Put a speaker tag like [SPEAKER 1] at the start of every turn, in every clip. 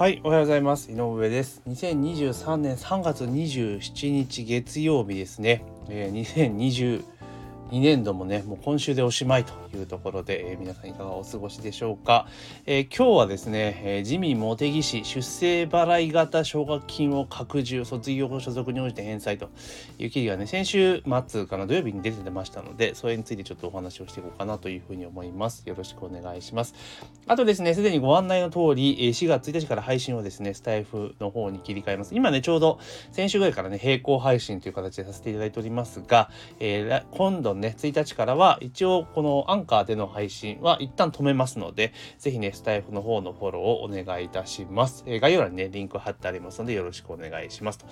[SPEAKER 1] はい、おはようございます。井上です。2023年3月27日月曜日ですね。えー、2020 2年度もねもう今週でおしまいというところで、えー、皆さんいかがお過ごしでしょうか、えー、今日はですね、えー、自民茂木市出生払い型奨学金を拡充卒業後所属に応じて返済という記事がね先週末かな土曜日に出てましたのでそれについてちょっとお話をしていこうかなというふうに思います。よろしくお願いします。あとですねすでにご案内の通り4月1日から配信をですねスタイフの方に切り替えます。今ねちょうど先週ぐらいからね並行配信という形でさせていただいておりますが、えー、今度ねね1日からは一応このアンカーでの配信は一旦止めますのでぜひねスタイフの方のフォローをお願いいたします、えー、概要欄にねリンク貼ってありますのでよろしくお願いしますと。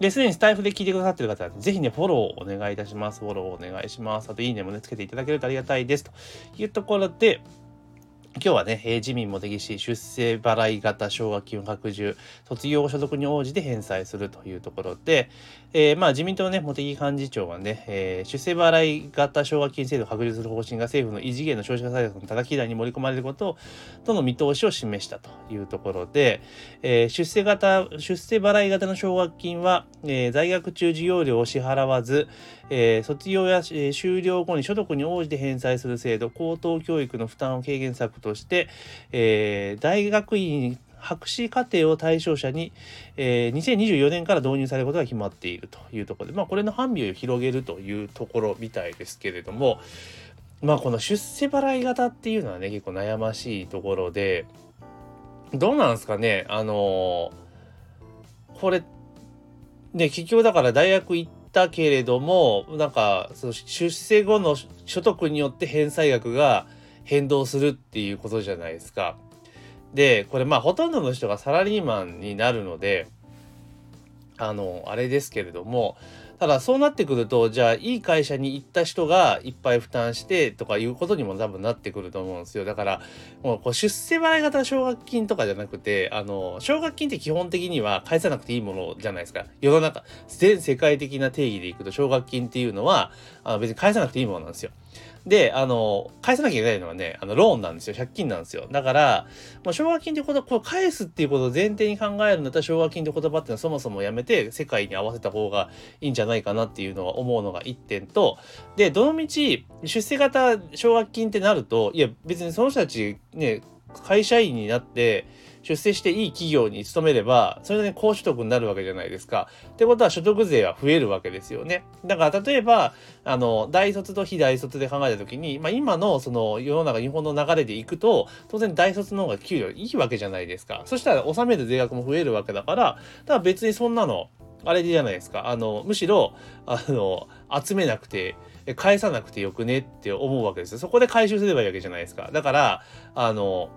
[SPEAKER 1] ですでにスタイフで聞いてくださってる方はぜひねフォローをお願いいたします。フォローをお願いします。あといいねもねつけていただけるとありがたいです。というところで今日はね、自民茂木市出生払い型奨学金拡充、卒業所属に応じて返済するというところで、えー、まあ自民党のね、茂木幹事長はね、えー、出生払い型奨学金制度を拡充する方針が政府の異次元の少子化対策の叩き台に盛り込まれることとの見通しを示したというところで、えー、出生型、出生払い型の奨学金は、えー、在学中授業料を支払わず、えー、卒業や、えー、修了後に所得に応じて返済する制度、高等教育の負担を軽減策として、えー、大学院博士課程を対象者に、えー、2024年から導入されることが決まっているというところで、まあ、これの範囲を広げるというところみたいですけれども、まあ、この出世払い型っていうのはね、結構悩ましいところで、どうなんですかね、あのー、これ、ね、結局だから大学行ってたけれども、なんか、その出世後の所得によって返済額が変動するっていうことじゃないですか。で、これまあほとんどの人がサラリーマンになるので、あの、あれですけれども、ただそうなってくると、じゃあいい会社に行った人がいっぱい負担してとかいうことにも多分なってくると思うんですよ。だから、もうこう出世払い型奨学金とかじゃなくて、あの、奨学金って基本的には返さなくていいものじゃないですか。世の中、全世界的な定義でいくと奨学金っていうのは、あの別に返さなくていいものなんですよ。で、あの、返さなきゃいけないのはね、あの、ローンなんですよ。借金なんですよ。だから、まあ、奨学金ってこと、これ返すっていうことを前提に考えるんだったら、奨学金って言葉ってのはそもそもやめて、世界に合わせた方がいいんじゃないかなっていうのは思うのが一点と、で、どのみち、出世型奨学金ってなると、いや、別にその人たちね、会社員になって、出世していい企業に勤めれば、それで、高所得になるわけじゃないですか。ってことは所得税は増えるわけですよね。だから例えば、あの、大卒と非大卒で考えたときに、まあ今のその世の中、日本の流れでいくと、当然大卒の方が給料いいわけじゃないですか。そしたら納める税額も増えるわけだから、だから別にそんなの、あれじゃないですか。あの、むしろ、あの、集めなくて、返さなくてよくねって思うわけですよ。そこで回収すればいいわけじゃないですか。だから、あの、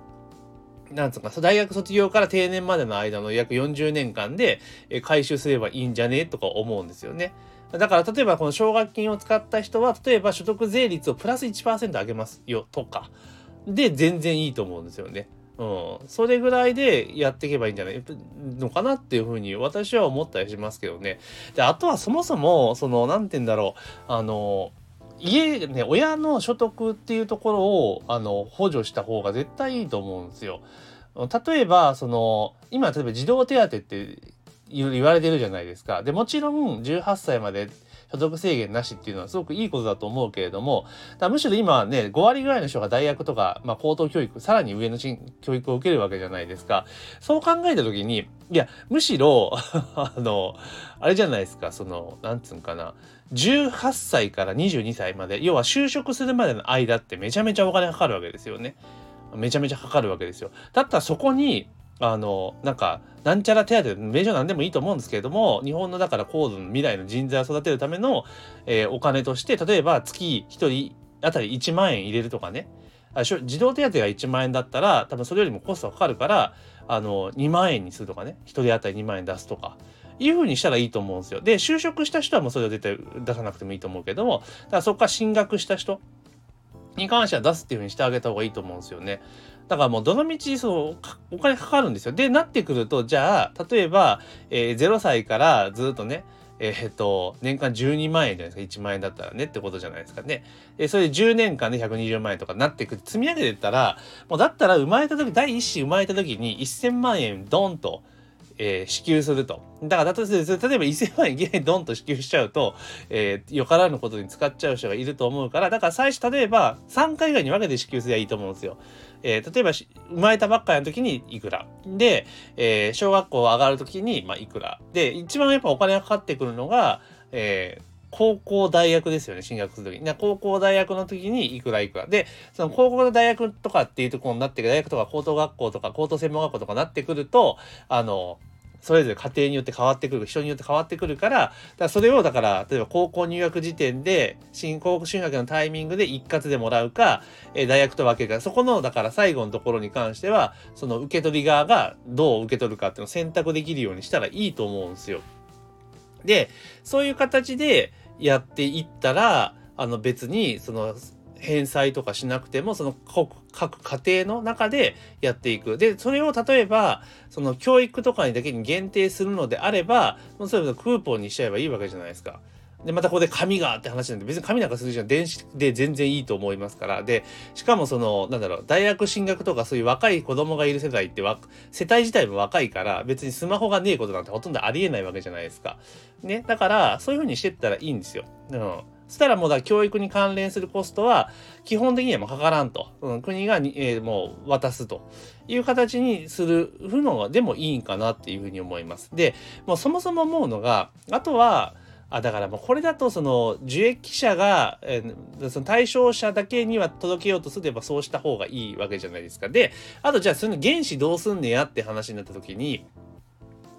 [SPEAKER 1] なんつうか、大学卒業から定年までの間の約40年間で回収すればいいんじゃね？とか思うんですよね。だから例えばこの奨学金を使った人は、例えば所得税率をプラス1%上げますよとか、で全然いいと思うんですよね。うん。それぐらいでやっていけばいいんじゃない？のかなっていうふうに私は思ったりしますけどね。で、あとはそもそも、その、なんて言うんだろう、あの、家ね親の所得っていうところをあの補助した方が絶対いいと思うんですよ。例えばその今例えば児童手当って言われてるじゃないですか。でもちろん18歳まで所得制限なしっていうのはすごくいいことだと思うけれども、だむしろ今ね、5割ぐらいの人が大学とか、まあ、高等教育、さらに上の教育を受けるわけじゃないですか。そう考えた時に、いや、むしろ あの、あれじゃないですか、その、なんつうんかな、18歳から22歳まで、要は就職するまでの間ってめちゃめちゃお金かかるわけですよね。めちゃめちゃかかるわけですよ。だったらそこに、あの、なんか、なんちゃら手当、名称なんでもいいと思うんですけれども、日本のだから高度の未来の人材を育てるための、えー、お金として、例えば月1人あたり1万円入れるとかね、あ児童手当が1万円だったら、多分それよりもコストがかかるから、あの、2万円にするとかね、1人当たり2万円出すとか、いう風にしたらいいと思うんですよ。で、就職した人はもうそれを絶対出さなくてもいいと思うけども、だからそこから進学した人に関しては出すっていう風にしてあげた方がいいと思うんですよね。だからもうどの道そうお金かかるんですよ。で、なってくると、じゃあ、例えば、えー、0歳からずっとね、え、っと、年間12万円じゃないですか。1万円だったらねってことじゃないですかね。え、それで10年間で120万円とかなっていく。積み上げてったら、もうだったら生まれた時、第一子生まれた時に1000万円ドンと、えー、支給すると。だから、例えば1000万円いきなりドンと支給しちゃうと、えー、よからぬことに使っちゃう人がいると思うから、だから最初、例えば3回以外に分けて支給すればいいと思うんですよ。えー、例えば、生まれたばっかりの時にいくら。で、えー、小学校上がる時に、まあ、いくら。で、一番やっぱお金がかかってくるのが、えー、高校大学ですよね進学する時。に高校大学の時にいくらいくら。でその高校の大学とかっていうところになってくる。大学とか高等学校とか高等専門学校とかになってくるとあのそれぞれ家庭によって変わってくる。人によって変わってくるからだからそれをだから例えば高校入学時点で新高校進学のタイミングで一括でもらうか、えー、大学と分けるか。そこのだから最後のところに関してはその受け取り側がどう受け取るかっていうのを選択できるようにしたらいいと思うんですよ。でそういう形でやっていったらあの別にその返済とかしなくてもその各家庭の中でやっていく。で、それを例えば、その教育とかにだけに限定するのであれば、もうそれクーポンにしちゃえばいいわけじゃないですか。で、またここで紙がって話なんで、別に紙なんかするじゃん。電子で全然いいと思いますから。で、しかもその、なんだろう、大学進学とかそういう若い子供がいる世代ってわ、世帯自体も若いから、別にスマホがねえことなんてほとんどありえないわけじゃないですか。ね。だから、そういう風にしてったらいいんですよ。うん。そしたらもうだ教育に関連するコストは基本的にはもうかからんと、うん、国がに、えー、もう渡すという形にするのでもいいんかなっていうふうに思います。で、もうそもそも思うのが、あとは、あだからもうこれだとその受益者が、えー、その対象者だけには届けようとすればそうした方がいいわけじゃないですか。で、あとじゃあその原資どうすんねやって話になった時に、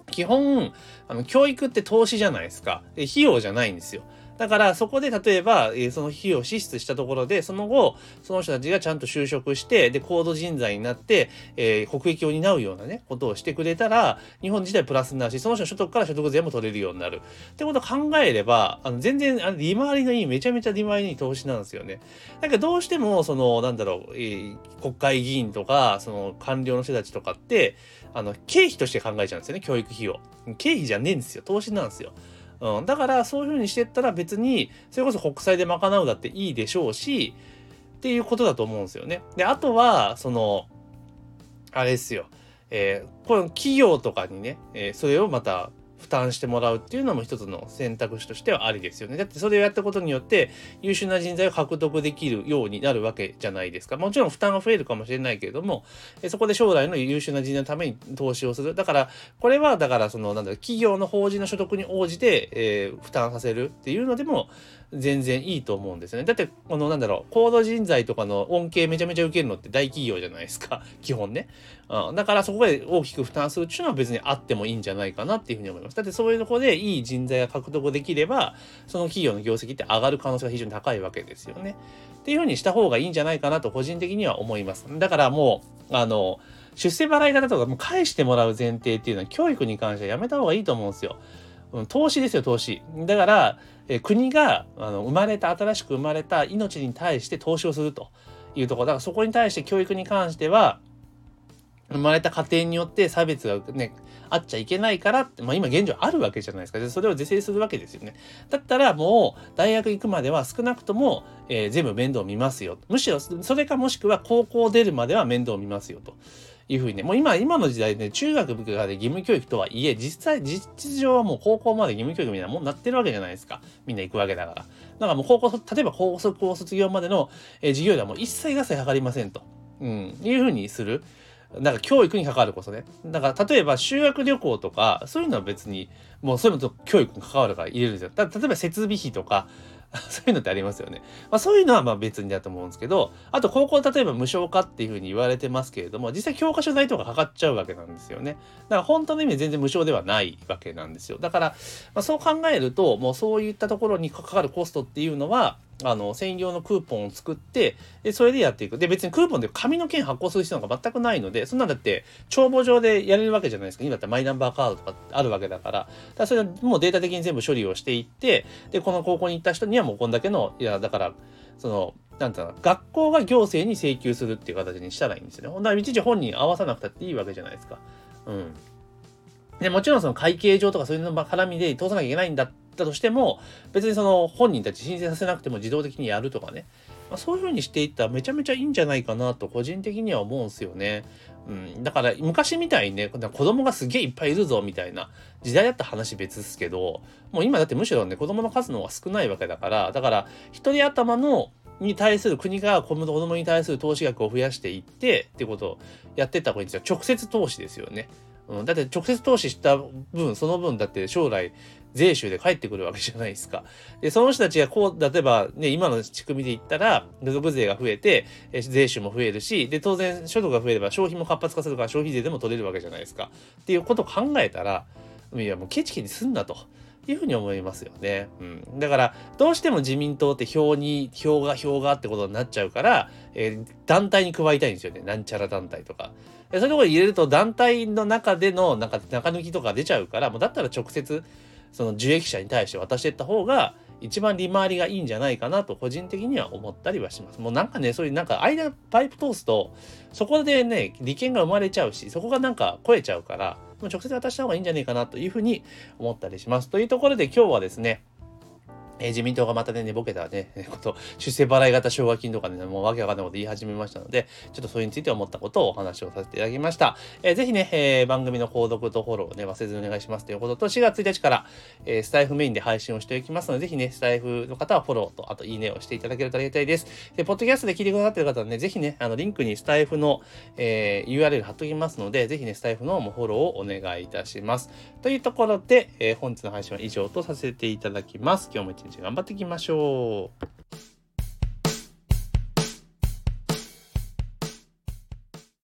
[SPEAKER 1] 基本、あの教育って投資じゃないですか。で費用じゃないんですよ。だからそこで例えば、えー、その費用を支出したところで、その後、その人たちがちゃんと就職して、で、高度人材になって、えー、国益を担うようなね、ことをしてくれたら、日本自体プラスになるし、その人の所得から所得税も取れるようになる。ってことを考えれば、あの全然あの利回りのいい、めちゃめちゃ利回りのいい投資なんですよね。だけどどうしても、その、なんだろう、えー、国会議員とか、その官僚の人たちとかって、あの、経費として考えちゃうんですよね、教育費用。経費じゃねえんですよ。投資なんですよ。うん、だからそういうふうにしてったら別にそれこそ国債で賄うだっていいでしょうしっていうことだと思うんですよね。であとはそのあれですよ、えー、この企業とかにね、えー、それをまた負担してもらうっていうのも一つの選択肢としてはありですよね。だってそれをやったことによって優秀な人材を獲得できるようになるわけじゃないですか。もちろん負担が増えるかもしれないけれども、そこで将来の優秀な人材のために投資をする。だから、これはだからその、なんだろう、企業の法人の所得に応じて、えー、負担させるっていうのでも、全然いいと思うんですよね。だって、このなんだろう、高度人材とかの恩恵めちゃめちゃ受けるのって大企業じゃないですか。基本ね。うん、だからそこで大きく負担するっていうのは別にあってもいいんじゃないかなっていうふうに思います。だってそういうとこでいい人材が獲得できれば、その企業の業績って上がる可能性が非常に高いわけですよね。っていうふうにした方がいいんじゃないかなと個人的には思います。だからもう、あの、出世払い方とかも返してもらう前提っていうのは教育に関してはやめた方がいいと思うんですよ。投資ですよ、投資。だから、え国があの生まれた、新しく生まれた命に対して投資をするというところ。だからそこに対して教育に関しては、生まれた家庭によって差別がね、あっちゃいけないからって、まあ今現状あるわけじゃないですか。でそれを是正するわけですよね。だったらもう大学行くまでは少なくとも、えー、全部面倒見ますよ。むしろそれかもしくは高校出るまでは面倒見ますよと。いうふうにね、もう今、今の時代ね、中学部下で義務教育とはいえ、実際、実上はもう高校まで義務教育みたいなもんなってるわけじゃないですか。みんな行くわけだから。だからもう高校、例えば高校卒業までの、えー、授業ではもう一切合切かりませんと。うん、いうふうにする。なんか教育に関わるこそね。だから例えば修学旅行とか、そういうのは別に、もうそういうのと教育に関わるから入れるんですよ。だ例えば設備費とか、そういうのってありますよね。まあ、そういうのはまあ別にだと思うんですけど、あと高校例えば無償化っていうふうに言われてますけれども、実際教科書代とかかかっちゃうわけなんですよね。だから本当の意味で全然無償ではないわけなんですよ。だから、まあ、そう考えると、もうそういったところにかかるコストっていうのは、あの専用のクーポンを作ってでそれでやっていくで別にクーポンで紙の券発行する必要が全くないのでそんなんだって帳簿上でやれるわけじゃないですか今だったらマイナンバーカードとかあるわけだからだからそれはもうデータ的に全部処理をしていってでこの高校に行った人にはもうこんだけのいやだからそのなんていうの学校が行政に請求するっていう形にしたらいいんですよね。ほんならいちいち本人合わさなくたっていいわけじゃないですか。うん。で、もちろんその会計上とかそういうの絡みで通さなきゃいけないんだったとしても別にその本人たち申請させなくても自動的にやるとかね、まあ、そういう風にしていったらめちゃめちゃいいんじゃないかなと個人的には思うんですよね。うん、だから昔みたいにね子供がすげえいっぱいいるぞみたいな時代だった話別ですけどもう今だってむしろね子供の数の方が少ないわけだからだから一人頭のに対する国が子供に対する投資額を増やしていってってことをやってった方がいいんですよ直接投資ですよね。うん、だって直接投資した分その分だって将来税収で返ってくるわけじゃないですか。で、その人たちがこう、例えばね、今の仕組みで言ったら、所得税が増えて、税収も増えるし、で、当然所得が増えれば消費も活発化するから消費税でも取れるわけじゃないですか。っていうことを考えたら、いや、もうケチケチすんなと。いうふうに思いますよね。うん。だから、どうしても自民党って票に、票が票がってことになっちゃうから、えー、団体に加えたいんですよね。なんちゃら団体とか。そういうところに入れると団体の中でのなんか中抜きとか出ちゃうから、もうだったら直接その受益者に対して渡していった方が一番利回りがいいんじゃないかなと個人的には思ったりはします。もうなんかね、そういうなんか間パイプ通すと、そこでね、利権が生まれちゃうし、そこがなんか超えちゃうから、もう直接渡した方がいいんじゃないかなというふうに思ったりします。というところで今日はですね、えー、自民党がまたね、寝ぼけたね、こと、出世払い型奨学金とかね、もうわけわかんないこと言い始めましたので、ちょっとそれについて思ったことをお話をさせていただきました。えー、ぜひね、えー、番組の購読とフォローをね、忘れずにお願いしますということと、4月1日から、えー、スタイフメインで配信をしていきますので、ぜひね、スタイフの方はフォローと、あといいねをしていただけるとありがたいです。で、ポッドキャストで聞いてくださってる方はね、ぜひね、あの、リンクにスタイフの、えー、URL 貼っときますので、ぜひね、スタイフのもフォローをお願いいたします。というところで、えー、本日の配信は以上とさせていただきます。今日も一日頑張っていきましょう。